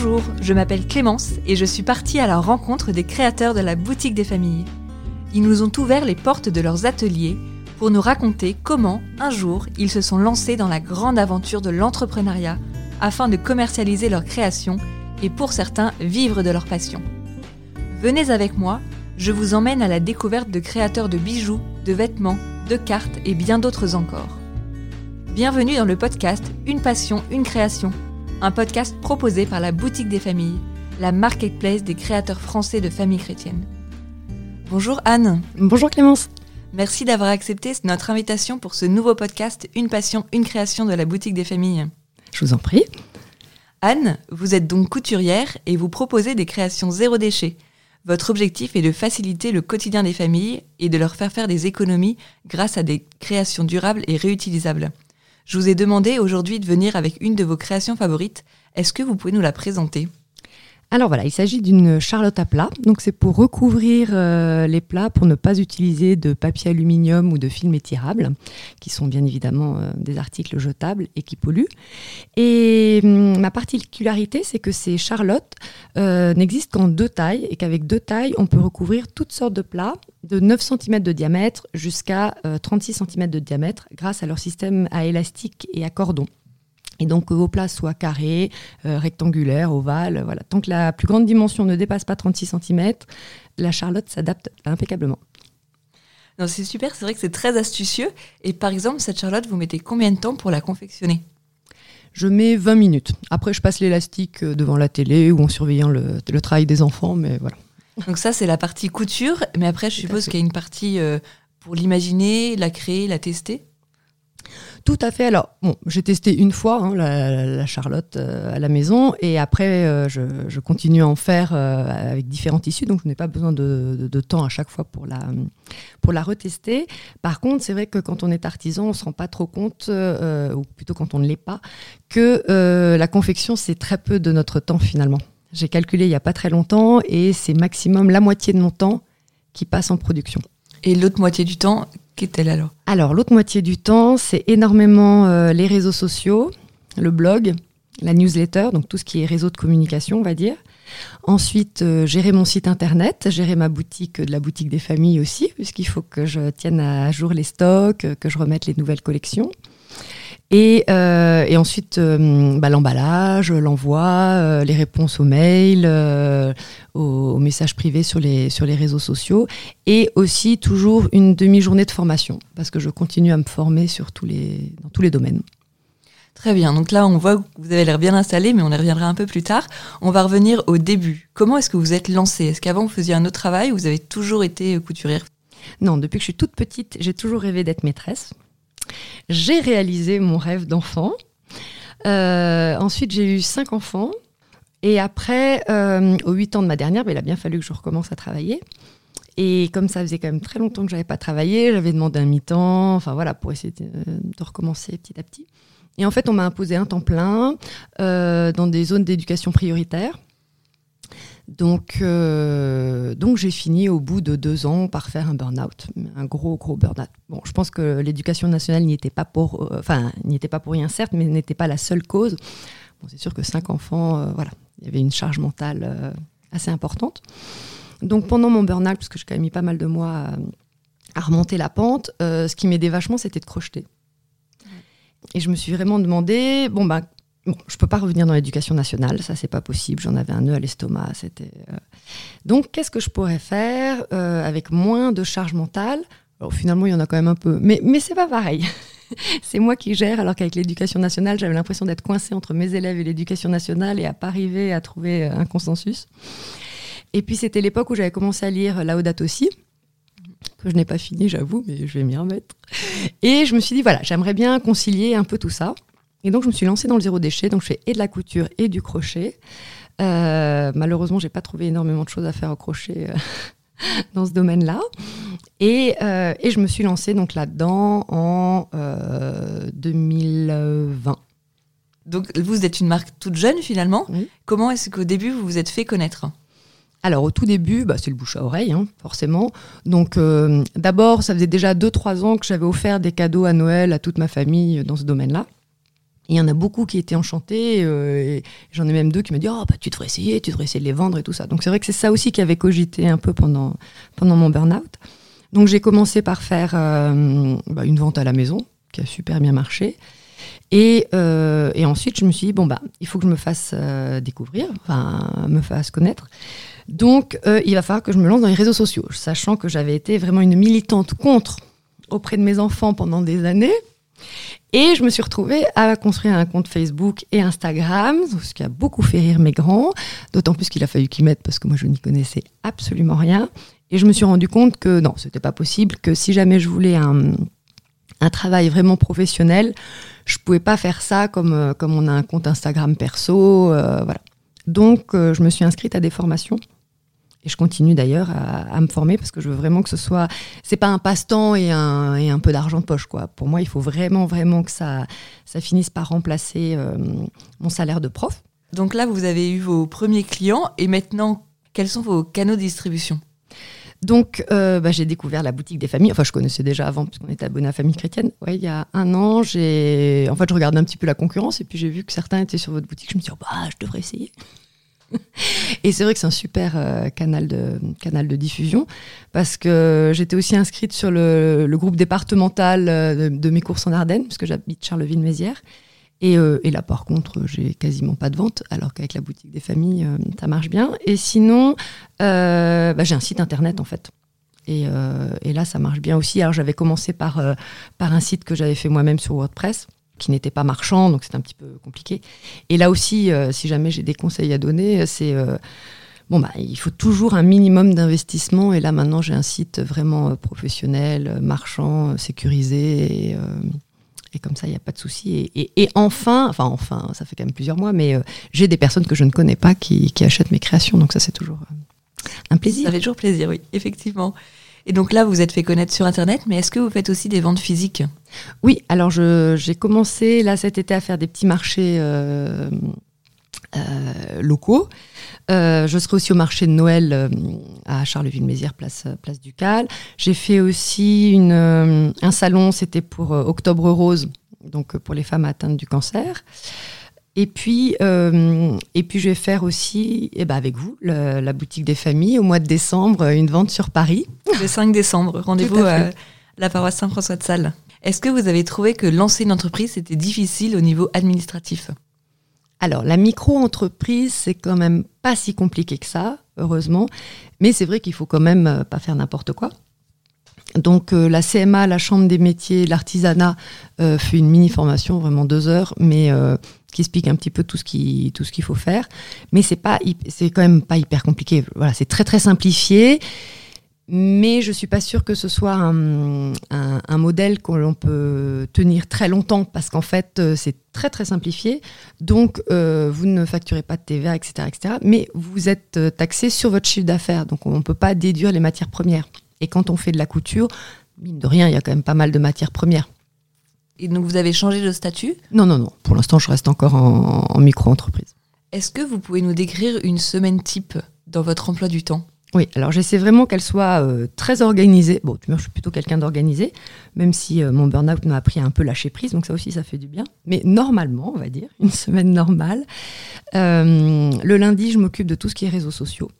Bonjour, je m'appelle Clémence et je suis partie à la rencontre des créateurs de la boutique des familles. Ils nous ont ouvert les portes de leurs ateliers pour nous raconter comment, un jour, ils se sont lancés dans la grande aventure de l'entrepreneuriat afin de commercialiser leurs créations et pour certains vivre de leur passion. Venez avec moi, je vous emmène à la découverte de créateurs de bijoux, de vêtements, de cartes et bien d'autres encore. Bienvenue dans le podcast Une passion, une création, un podcast proposé par la Boutique des Familles, la marketplace des créateurs français de familles chrétiennes. Bonjour Anne. Bonjour Clémence. Merci d'avoir accepté notre invitation pour ce nouveau podcast Une passion, une création de la Boutique des Familles. Je vous en prie. Anne, vous êtes donc couturière et vous proposez des créations zéro déchet. Votre objectif est de faciliter le quotidien des familles et de leur faire faire des économies grâce à des créations durables et réutilisables. Je vous ai demandé aujourd'hui de venir avec une de vos créations favorites. Est-ce que vous pouvez nous la présenter? Alors voilà, il s'agit d'une charlotte à plat. Donc c'est pour recouvrir euh, les plats pour ne pas utiliser de papier aluminium ou de film étirable, qui sont bien évidemment euh, des articles jetables et qui polluent. Et hum, ma particularité, c'est que ces charlottes euh, n'existent qu'en deux tailles et qu'avec deux tailles, on peut recouvrir toutes sortes de plats de 9 cm de diamètre jusqu'à 36 cm de diamètre grâce à leur système à élastique et à cordon. Et donc que vos plats soient carrés, euh, rectangulaires, ovales, voilà. Tant que la plus grande dimension ne dépasse pas 36 cm, la charlotte s'adapte impeccablement. C'est super, c'est vrai que c'est très astucieux. Et par exemple, cette charlotte, vous mettez combien de temps pour la confectionner? Je mets 20 minutes. Après, je passe l'élastique euh, devant la télé ou en surveillant le, travail des enfants, mais voilà. Donc ça, c'est la partie couture. Mais après, je suppose qu'il y a une partie euh, pour l'imaginer, la créer, la tester tout à fait. Alors, bon, j'ai testé une fois hein, la, Charlotte euh, à la maison et après, euh, je, continue à en faire euh, avec différents tissus, donc je n'ai pas besoin de, temps à chaque fois pour la, pour la retester. Par contre, c'est vrai que quand on est artisan, on ne se rend pas trop compte, ou plutôt quand on ne l'est pas, que la confection, c'est très peu de notre temps finalement. J'ai calculé il n'y a pas très longtemps et c'est maximum la moitié de mon temps qui passe en production. Et l'autre moitié du temps, qu'est-elle alors? Alors, l'autre moitié du temps, c'est énormément euh, les réseaux sociaux, le blog, la newsletter, donc tout ce qui est réseau de communication, on va dire. Ensuite, euh, gérer mon site internet, gérer ma boutique, de la boutique des familles aussi, puisqu'il faut que je tienne à jour les stocks, que je remette les nouvelles collections. Et, euh, et ensuite, euh, bah, l'emballage, l'envoi, euh, les réponses aux mails, aux, messages privés sur les, sur les réseaux sociaux. Et aussi toujours une demi-journée de formation, parce que je continue à me former sur tous les, dans tous les domaines. Très bien, donc là on voit que vous avez l'air bien installé, mais on y reviendra un peu plus tard. On va revenir au début. Comment est-ce que vous êtes lancé? Est-ce qu'avant vous faisiez un autre travail ou vous avez toujours été couturière? Non, depuis que je suis toute petite, j'ai toujours rêvé d'être maîtresse. J'ai réalisé mon rêve d'enfant. Euh, ensuite, j'ai eu cinq enfants. Et après, euh, aux huit ans de ma dernière, ben, il a bien fallu que je recommence à travailler. Et comme ça faisait quand même très longtemps que je n'avais pas travaillé, j'avais demandé un mi-temps, enfin voilà, pour essayer de, recommencer petit à petit. Et en fait, on m'a imposé un temps plein euh, dans des zones d'éducation prioritaire. Donc, euh, donc j'ai fini au bout de deux ans par faire un burn-out, un gros, gros burn-out. Bon, je pense que l'éducation nationale n'y était pas pour, euh, enfin, n'y était pas pour rien certes, mais n'était pas la seule cause. Bon, c'est sûr que cinq enfants, euh, voilà, il y avait une charge mentale assez importante. Donc pendant mon burn-out, parce que j'ai quand même mis pas mal de mois à, remonter la pente, ce qui m'aidait vachement, c'était de crocheter. Et je me suis vraiment demandé, bon, bah, Je peux pas revenir dans l'éducation nationale, ça c'est pas possible. J'en avais un nœud à l'estomac. C'était euh. donc qu'est-ce que je pourrais faire euh, avec moins de charge mentale? Alors, Finalement, il y en a quand même un peu, mais mais c'est pas pareil. c'est moi qui gère, alors qu'avec l'éducation nationale, j'avais l'impression d'être coincée entre mes élèves et l'éducation nationale et à pas arriver à trouver euh, un consensus. Et puis c'était l'époque où j'avais commencé à lire Laudato aussi que je n'ai pas fini, j'avoue, mais je vais m'y remettre. Et je me suis dit, voilà, j'aimerais bien concilier un peu tout ça. Et donc, je me suis lancée dans le zéro déchet. Donc, je fais et de la couture et du crochet. Euh, malheureusement, j'ai pas trouvé énormément de choses à faire au crochet euh, dans ce domaine-là. Et, euh, et, je me suis lancée donc là-dedans en 2020. Donc, vous êtes une marque toute jeune finalement. Comment est-ce qu'au début, vous vous êtes fait connaître? Alors au tout début, bah, c'est le bouche à oreille, hein, forcément. Donc d'abord, ça faisait déjà 2-3 ans que j'avais offert des cadeaux à Noël à toute ma famille dans ce domaine-là. Il y en a beaucoup qui étaient enchantés. et J'en ai même deux qui m'ont dit Oh, bah, tu devrais essayer, tu devrais essayer de les vendre et tout ça. Donc c'est vrai que c'est ça aussi qui avait cogité un peu pendant, pendant mon burn-out. Donc j'ai commencé par faire bah, une vente à la maison, qui a super bien marché. Et, et, ensuite, je me suis dit, bon, bah, il faut que je me fasse découvrir, enfin, me fasse connaître. Donc, euh, il va falloir que je me lance dans les réseaux sociaux, sachant que j'avais été vraiment une militante contre auprès de mes enfants pendant des années. Et je me suis retrouvée à construire un compte Facebook et Instagram, ce qui a beaucoup fait rire mes grands, d'autant plus qu'il a fallu qu'ils m'aident parce que moi je n'y connaissais absolument rien. Et je me suis rendu compte que non, c'était pas possible, que si jamais je voulais un, travail vraiment professionnel, je pouvais pas faire ça comme, euh, comme on a un compte Instagram perso, euh, voilà. Donc je me suis inscrite à des formations et je continue d'ailleurs à, me former parce que je veux vraiment que ce soit. C'est pas un passe-temps et un, et un peu d'argent de poche, quoi. Pour moi, il faut vraiment, vraiment que ça, ça finisse par remplacer euh, mon salaire de prof. Donc là, vous avez eu vos premiers clients et maintenant, quels sont vos canaux de distribution? Donc, euh, bah, j'ai découvert la boutique des familles. Enfin, je connaissais déjà avant, puisqu'on était abonné à Famille Chrétienne. Ouais, il y a un an, j'ai. En fait, je regardais un petit peu la concurrence et puis j'ai vu que certains étaient sur votre boutique. Je me suis dit, oh, bah, je devrais essayer. Et c'est vrai que c'est un super euh, canal, de, canal de diffusion parce que j'étais aussi inscrite sur le, groupe départemental euh, de, mes courses en Ardennes, puisque j'habite Charleville-Mézières. Euh, et, là, par contre, j'ai quasiment pas de vente, alors qu'avec la boutique des familles, ça marche bien. Et sinon, bah, j'ai un site internet en fait. Et, et, là, ça marche bien aussi. Alors, j'avais commencé par, par un site que j'avais fait moi-même sur WordPress qui n'était pas marchand, donc c'était un petit peu compliqué. Et là aussi, euh, si jamais j'ai des conseils à donner, c'est euh, bon bah il faut toujours un minimum d'investissement. Et là maintenant, j'ai un site vraiment euh, professionnel, marchand, sécurisé. Et, comme ça, il n'y a pas de souci. Et, enfin, enfin, enfin, ça fait quand même plusieurs mois, mais j'ai des personnes que je ne connais pas qui, qui achètent mes créations. Donc ça, c'est toujours un plaisir. Ça fait toujours plaisir, oui, effectivement. Et donc là, vous vous êtes fait connaître sur Internet, mais est-ce que vous faites aussi des ventes physiques? Oui, alors j'ai commencé là cet été à faire des petits marchés euh, euh, locaux. Euh, je serai aussi au marché de Noël à Charleville-Mézières, place, place Ducal. J'ai fait aussi une, un salon, c'était pour Octobre Rose, donc pour les femmes atteintes du cancer. Et puis, euh, et puis, je vais faire aussi, eh ben avec vous, la boutique des familles au mois de décembre, une vente sur Paris. Le 5 décembre, rendez-vous à la paroisse Saint-François de Sales. Est-ce que vous avez trouvé que lancer une entreprise, c'était difficile au niveau administratif? Alors, la micro-entreprise, c'est quand même pas si compliqué que ça, heureusement. Mais c'est vrai qu'il faut quand même euh, pas faire n'importe quoi. Donc euh, la CMA, la Chambre des métiers, l'artisanat euh, fait une mini formation, vraiment deux heures, mais euh, qui explique un petit peu tout ce qu'il faut faire. Mais c'est pas c'est quand même pas hyper compliqué. Voilà, c'est très très simplifié. Mais je suis pas sûre que ce soit un, un, modèle qu'on peut tenir très longtemps parce qu'en fait c'est très très simplifié. Donc vous ne facturez pas de TVA, etc., etc. Mais vous êtes taxé sur votre chiffre d'affaires, donc on ne peut pas déduire les matières premières. Et quand on fait de la couture, mine de rien, il y a quand même pas mal de matières premières. Et donc vous avez changé de statut? Non, non, non. Pour l'instant, je reste encore en, micro-entreprise. Est-ce que vous pouvez nous décrire une semaine type dans votre emploi du temps? Oui, alors j'essaie vraiment qu'elle soit euh, très organisée. Bon, je suis plutôt quelqu'un d'organisé, même si euh, mon burn-out m'a appris à un peu lâcher prise, donc ça aussi, ça fait du bien. Mais normalement, on va dire, une semaine normale. Euh, le lundi, je m'occupe de tout ce qui est réseaux sociaux.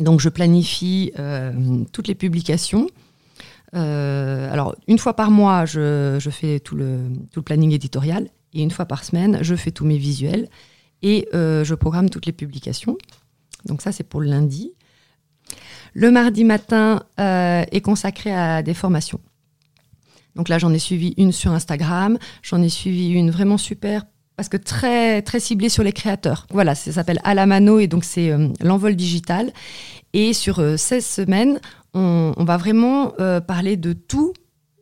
Donc je planifie euh, toutes les publications. Euh, alors une fois par mois, je, fais tout le, planning éditorial et une fois par semaine, je fais tous mes visuels et euh, je programme toutes les publications. Donc ça, c'est pour le lundi. Le mardi matin est consacré à des formations. Donc là, j'en ai suivi une sur Instagram, j'en ai suivi une vraiment super parce que très très ciblé sur les créateurs. Voilà, ça s'appelle Alamano et donc c'est euh, l'envol digital. Et sur 16 euh, semaines, on, va vraiment euh, parler de tout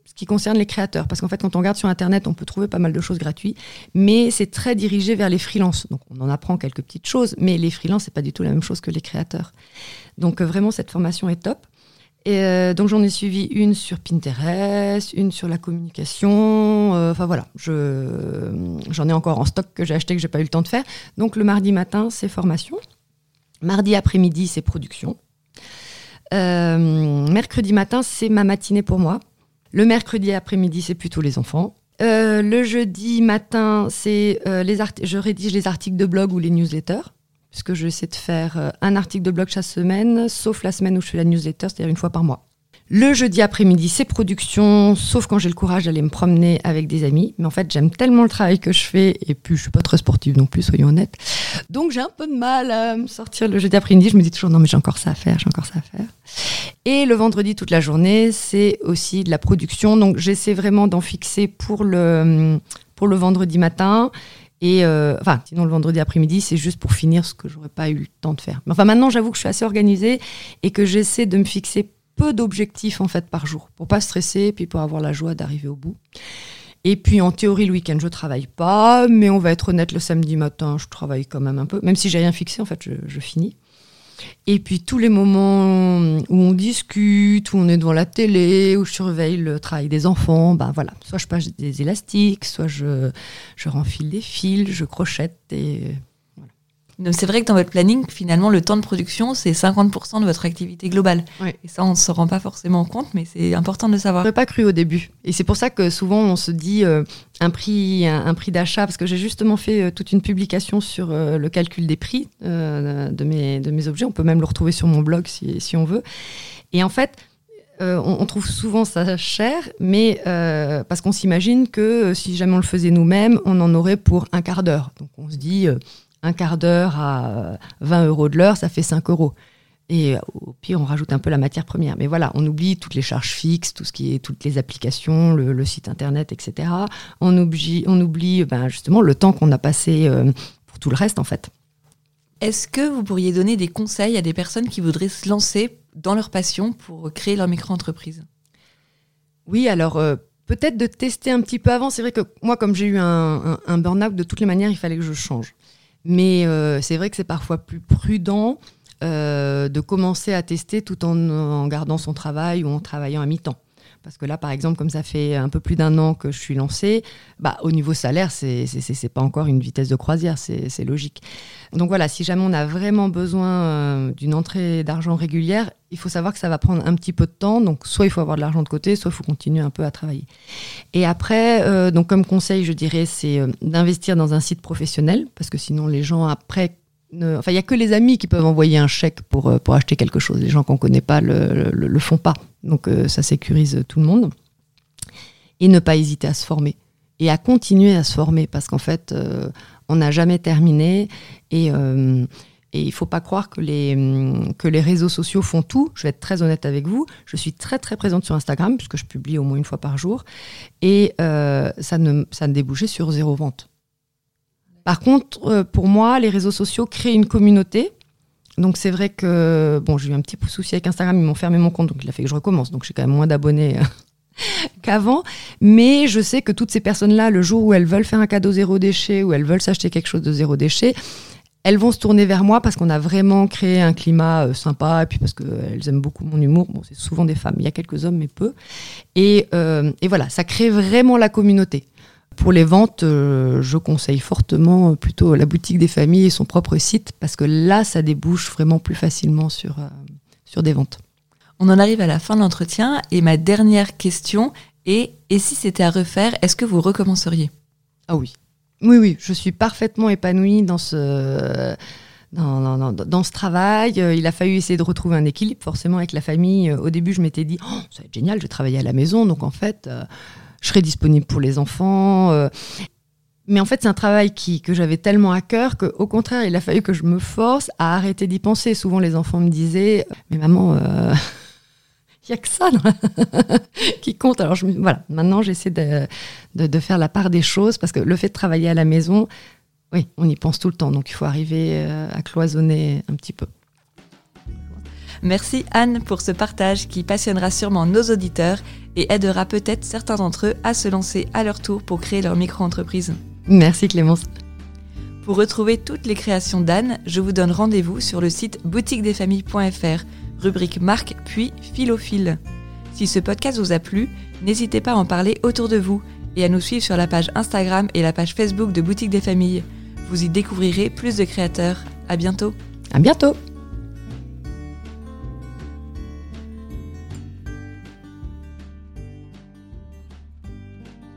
ce qui concerne les créateurs. Parce qu'en fait, quand on regarde sur Internet, on peut trouver pas mal de choses gratuites, mais c'est très dirigé vers les freelances. Donc on en apprend quelques petites choses, mais les freelances, c'est pas du tout la même chose que les créateurs. Donc vraiment, cette formation est top. Et euh, donc j'en ai suivi une sur Pinterest, une sur la communication. Euh, enfin voilà, j'en ai encore en stock que j'ai acheté que j'ai pas eu le temps de faire. Donc le mardi matin, c'est formation. Mardi après-midi, c'est production. Euh, mercredi matin, c'est ma matinée pour moi. Le mercredi après-midi, c'est plutôt les enfants. Euh, le jeudi matin, c'est euh, les je rédige les articles de blog ou les newsletters, puisque j'essaie de faire euh, un article de blog chaque semaine, sauf la semaine où je fais la newsletter, c'est-à-dire une fois par mois. Le jeudi après-midi, c'est production, sauf quand j'ai le courage d'aller me promener avec des amis. Mais en fait, j'aime tellement le travail que je fais, et puis je suis pas très sportive non plus, soyons honnêtes. Donc j'ai un peu de mal à me sortir le jeudi après-midi. Je me dis toujours non, mais j'ai encore ça à faire, j'ai encore ça à faire. Et le vendredi toute la journée, c'est aussi de la production. Donc j'essaie vraiment d'en fixer pour le pour le vendredi matin. Et euh, enfin, sinon le vendredi après-midi, c'est juste pour finir ce que j'aurais pas eu le temps de faire. Mais enfin, maintenant, j'avoue que je suis assez organisée et que j'essaie de me fixer peu d'objectifs en fait par jour pour pas stresser et puis pour avoir la joie d'arriver au bout. Et puis en théorie le week-end je travaille pas, mais on va être honnête le samedi matin je travaille quand même un peu, même si j'ai rien fixé en fait je, finis. Et puis tous les moments où on discute, où on est devant la télé, où je surveille le travail des enfants, ben voilà, soit je passe des élastiques, soit je, je renfile des fils, je crochette et c'est vrai que dans votre planning, finalement, le temps de production, c'est 50% de votre activité globale. Et ça, on ne se rend pas forcément compte, mais c'est important de le savoir. Je pas cru au début. Et c'est pour ça que souvent, on se dit euh, un prix, un, prix d'achat, parce que j'ai justement fait euh, toute une publication sur euh, le calcul des prix de, mes, de mes objets. On peut même le retrouver sur mon blog si, si on veut. Et en fait, on, trouve souvent ça cher, mais parce qu'on s'imagine que si jamais on le faisait nous-mêmes, on en aurait pour un quart d'heure. Donc on se dit, un quart d'heure à 20 euros de l'heure, ça fait 5 euros. Et au pire, on rajoute un peu la matière première. Mais voilà, on oublie toutes les charges fixes, tout ce qui est toutes les applications, le, site internet, etc. On oublie, on oublie ben, justement le temps qu'on a passé euh, pour tout le reste, en fait. Est-ce que vous pourriez donner des conseils à des personnes qui voudraient se lancer dans leur passion pour créer leur micro-entreprise? Oui, alors euh, peut-être de tester un petit peu avant. C'est vrai que moi, comme j'ai eu un, un burn-out, de toutes les manières, il fallait que je change. Mais euh, c'est vrai que c'est parfois plus prudent euh, de commencer à tester tout en, gardant son travail ou en travaillant à mi-temps. Parce que là, par exemple, comme ça fait un peu plus d'un an que je suis lancée, bah, au niveau salaire, c'est n'est pas encore une vitesse de croisière, c'est logique. Donc voilà, si jamais on a vraiment besoin euh, d'une entrée d'argent régulière, il faut savoir que ça va prendre un petit peu de temps. Donc soit il faut avoir de l'argent de côté, soit il faut continuer un peu à travailler. Et après, euh, donc comme conseil, je dirais, c'est euh, d'investir dans un site professionnel, parce que sinon les gens après Enfin, il n'y a que les amis qui peuvent envoyer un chèque pour, pour acheter quelque chose. Les gens qu'on ne connaît pas le, le, font pas. Donc, ça sécurise tout le monde. Et ne pas hésiter à se former. Et à continuer à se former. Parce qu'en fait, on n'a jamais terminé. Et, euh, et il ne faut pas croire que les, que les réseaux sociaux font tout. Je vais être très honnête avec vous. Je suis très très présente sur Instagram, puisque je publie au moins une fois par jour. Et euh, ça, ne, ça ne débouchait sur zéro vente. Par contre, euh, pour moi, les réseaux sociaux créent une communauté. Donc c'est vrai que bon, j'ai eu un petit souci avec Instagram, ils m'ont fermé mon compte, donc il a fait que je recommence. Donc j'ai quand même moins d'abonnés qu'avant. Mais je sais que toutes ces personnes-là, le jour où elles veulent faire un cadeau zéro déchet, ou elles veulent s'acheter quelque chose de zéro déchet, elles vont se tourner vers moi parce qu'on a vraiment créé un climat euh, sympa et puis parce qu'elles aiment beaucoup mon humour. Bon, c'est souvent des femmes, il y a quelques hommes, mais peu. Et, euh, voilà, ça crée vraiment la communauté. Pour les ventes, euh, je conseille fortement plutôt la boutique des familles et son propre site parce que là, ça débouche vraiment plus facilement sur, sur des ventes. On en arrive à la fin de l'entretien et ma dernière question est et si c'était à refaire, est-ce que vous recommenceriez? Ah oui. Oui, oui, je suis parfaitement épanouie dans ce, dans, dans, ce travail. Il a fallu essayer de retrouver un équilibre, forcément, avec la famille. Au début, je m'étais dit, oh, ça va être génial, je vais travailler à la maison, donc en fait, euh, je serai disponible pour les enfants. Euh. mais en fait, c'est un travail qui, que j'avais tellement à cœur qu'au contraire, il a fallu que je me force à arrêter d'y penser. Souvent, les enfants me disaient, mais maman... Euh, il n'y a que ça qui compte. Alors je, voilà, maintenant j'essaie de, de, faire la part des choses parce que le fait de travailler à la maison, oui, on y pense tout le temps. Donc il faut arriver euh, à cloisonner un petit peu. Merci Anne pour ce partage qui passionnera sûrement nos auditeurs et aidera peut-être certains d'entre eux à se lancer à leur tour pour créer leur micro-entreprise. Merci Clémence. Pour retrouver toutes les créations d'Anne, je vous donne rendez-vous sur le site boutiquedesfamilles.fr rubrique marque puis philophile. Si ce podcast vous a plu, n'hésitez pas à en parler autour de vous et à nous suivre sur la page Instagram et la page Facebook de Boutique des Familles. Vous y découvrirez plus de créateurs. À bientôt. À bientôt.